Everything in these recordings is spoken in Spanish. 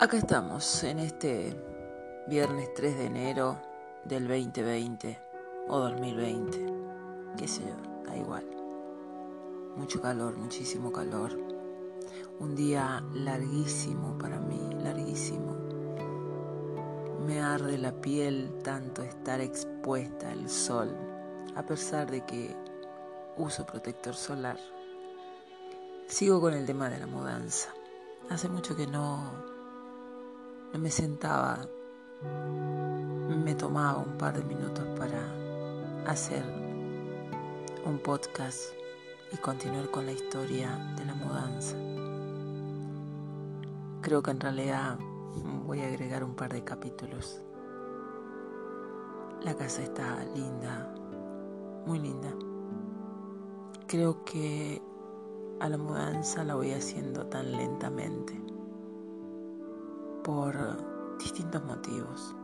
Acá estamos en este viernes 3 de enero del 2020 o 2020, qué sé yo, da igual. Mucho calor, muchísimo calor. Un día larguísimo para mí, larguísimo. Me arde la piel tanto estar expuesta al sol, a pesar de que uso protector solar. Sigo con el tema de la mudanza. Hace mucho que no me sentaba, me tomaba un par de minutos para hacer un podcast y continuar con la historia de la mudanza. Creo que en realidad voy a agregar un par de capítulos. La casa está linda, muy linda. Creo que a la mudanza la voy haciendo tan lentamente por distintos motivos.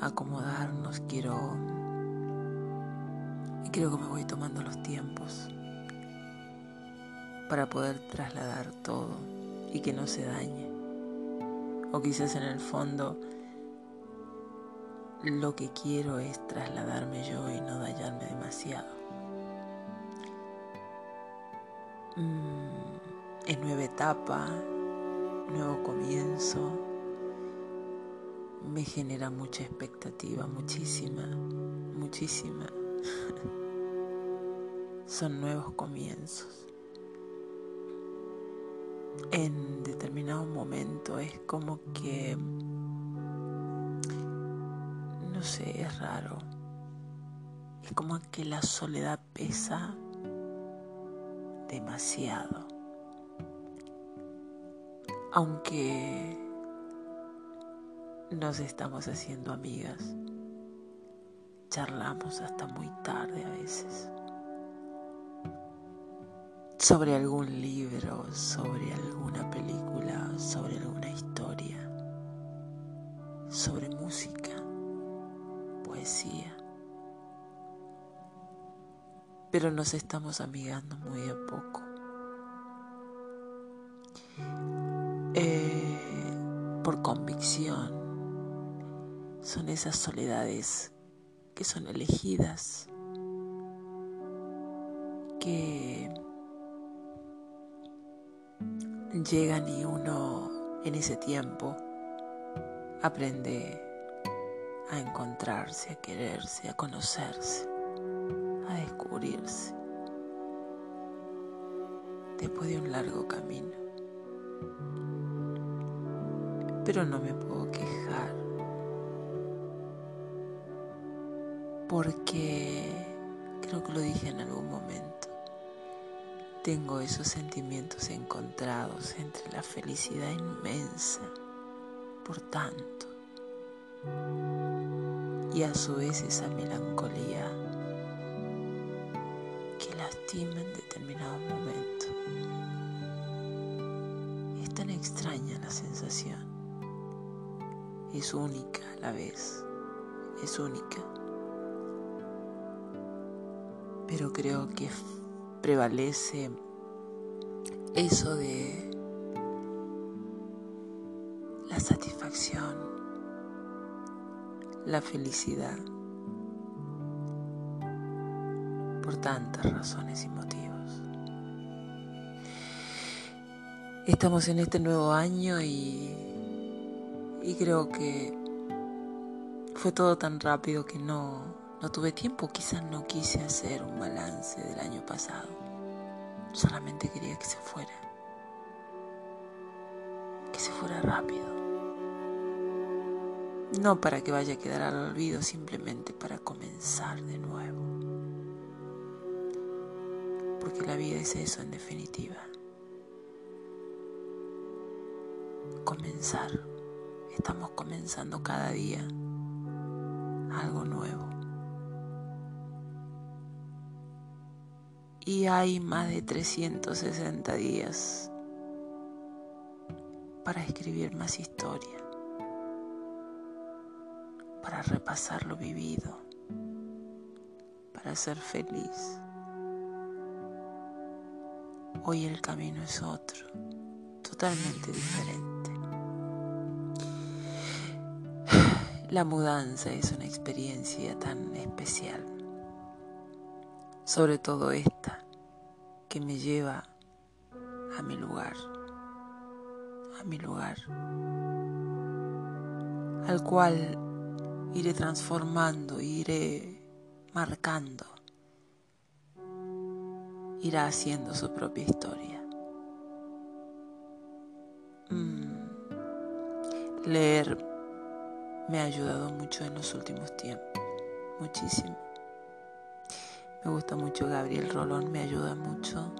Acomodarnos, quiero. Y creo que me voy tomando los tiempos para poder trasladar todo y que no se dañe. O quizás en el fondo lo que quiero es trasladarme yo y no dañarme demasiado. Mm, es nueva etapa, nuevo comienzo me genera mucha expectativa, muchísima, muchísima. Son nuevos comienzos. En determinado momento es como que, no sé, es raro. Es como que la soledad pesa demasiado aunque nos estamos haciendo amigas, charlamos hasta muy tarde a veces sobre algún libro, sobre alguna película, sobre alguna historia, sobre música, poesía. Pero nos estamos amigando muy a poco. Por convicción. Son esas soledades que son elegidas, que llegan y uno en ese tiempo aprende a encontrarse, a quererse, a conocerse, a descubrirse, después de un largo camino pero no me puedo quejar porque creo que lo dije en algún momento. Tengo esos sentimientos encontrados entre la felicidad inmensa por tanto y a su vez esa melancolía que lastima en determinados momentos. Es tan extraña la sensación es única a la vez, es única. Pero creo que prevalece eso de la satisfacción, la felicidad, por tantas razones y motivos. Estamos en este nuevo año y y creo que fue todo tan rápido que no, no tuve tiempo, quizás no quise hacer un balance del año pasado. Solamente quería que se fuera. Que se fuera rápido. No para que vaya a quedar al olvido, simplemente para comenzar de nuevo. Porque la vida es eso en definitiva. Comenzar. Estamos comenzando cada día algo nuevo. Y hay más de 360 días para escribir más historia, para repasar lo vivido, para ser feliz. Hoy el camino es otro, totalmente diferente. La mudanza es una experiencia tan especial, sobre todo esta, que me lleva a mi lugar, a mi lugar, al cual iré transformando, iré marcando, irá haciendo su propia historia. Mm. Leer me ha ayudado mucho en los últimos tiempos, muchísimo. Me gusta mucho Gabriel Rolón, me ayuda mucho.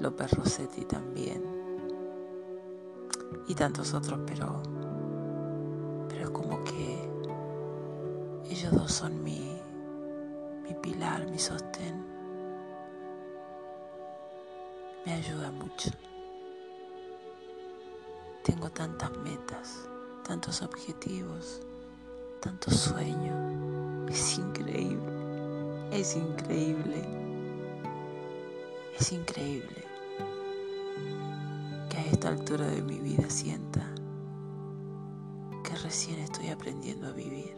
López Rossetti también. Y tantos otros, pero pero es como que ellos dos son mi, mi pilar, mi sostén. Me ayuda mucho. Tengo tantas metas, tantos objetivos, tantos sueños. Es increíble, es increíble, es increíble que a esta altura de mi vida sienta recién estoy aprendiendo a vivir.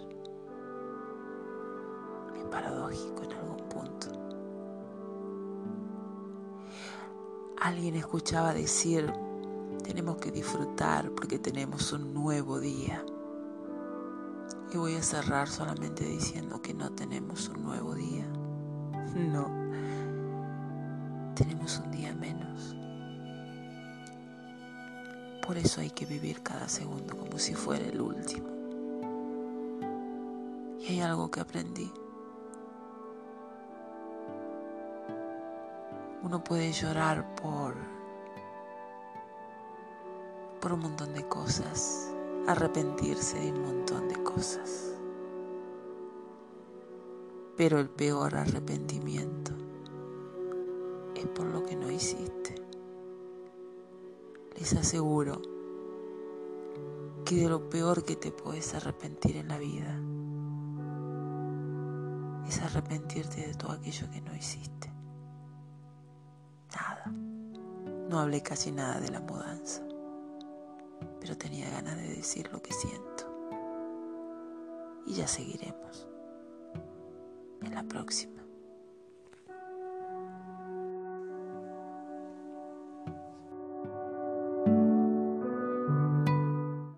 Es paradójico en algún punto. Alguien escuchaba decir, tenemos que disfrutar porque tenemos un nuevo día. Y voy a cerrar solamente diciendo que no tenemos un nuevo día. No. Tenemos un día menos. Por eso hay que vivir cada segundo como si fuera el último. Y hay algo que aprendí. Uno puede llorar por por un montón de cosas, arrepentirse de un montón de cosas. Pero el peor arrepentimiento es por lo que no hiciste les aseguro que de lo peor que te puedes arrepentir en la vida es arrepentirte de todo aquello que no hiciste. Nada. No hablé casi nada de la mudanza, pero tenía ganas de decir lo que siento. Y ya seguiremos en la próxima.